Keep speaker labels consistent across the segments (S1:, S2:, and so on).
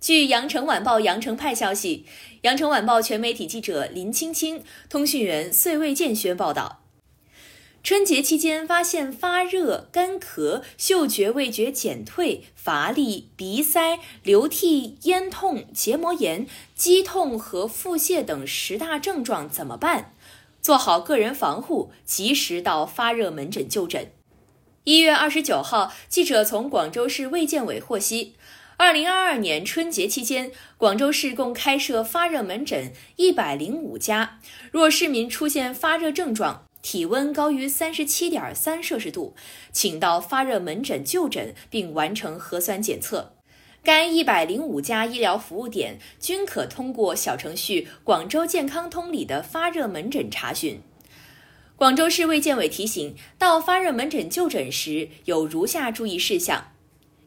S1: 据羊城晚报羊城派消息，羊城晚报全媒体记者林青青、通讯员穗卫建轩报道。春节期间发现发热、干咳、嗅觉味觉减退、乏力、鼻塞、流涕、咽痛、结膜炎、肌痛和腹泻等十大症状怎么办？做好个人防护，及时到发热门诊就诊。一月二十九号，记者从广州市卫健委获悉，二零二二年春节期间，广州市共开设发热门诊一百零五家。若市民出现发热症状，体温高于三十七点三摄氏度，请到发热门诊就诊并完成核酸检测。该一百零五家医疗服务点均可通过小程序“广州健康通”里的发热门诊查询。广州市卫健委提醒，到发热门诊就诊时有如下注意事项：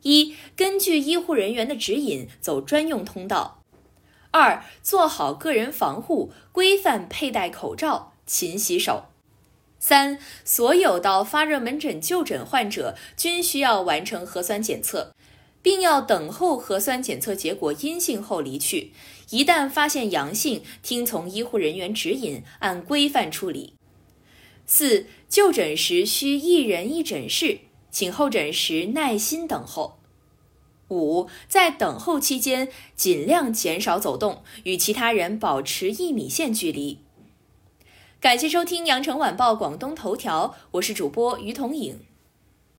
S1: 一、根据医护人员的指引走专用通道；二、做好个人防护，规范佩戴口罩，勤洗手。三、所有到发热门诊就诊患者均需要完成核酸检测，并要等候核酸检测结果阴性后离去。一旦发现阳性，听从医护人员指引，按规范处理。四、就诊时需一人一诊室，请候诊时耐心等候。五、在等候期间尽量减少走动，与其他人保持一米线距离。感谢收听羊城晚报广东头条，我是主播于彤颖。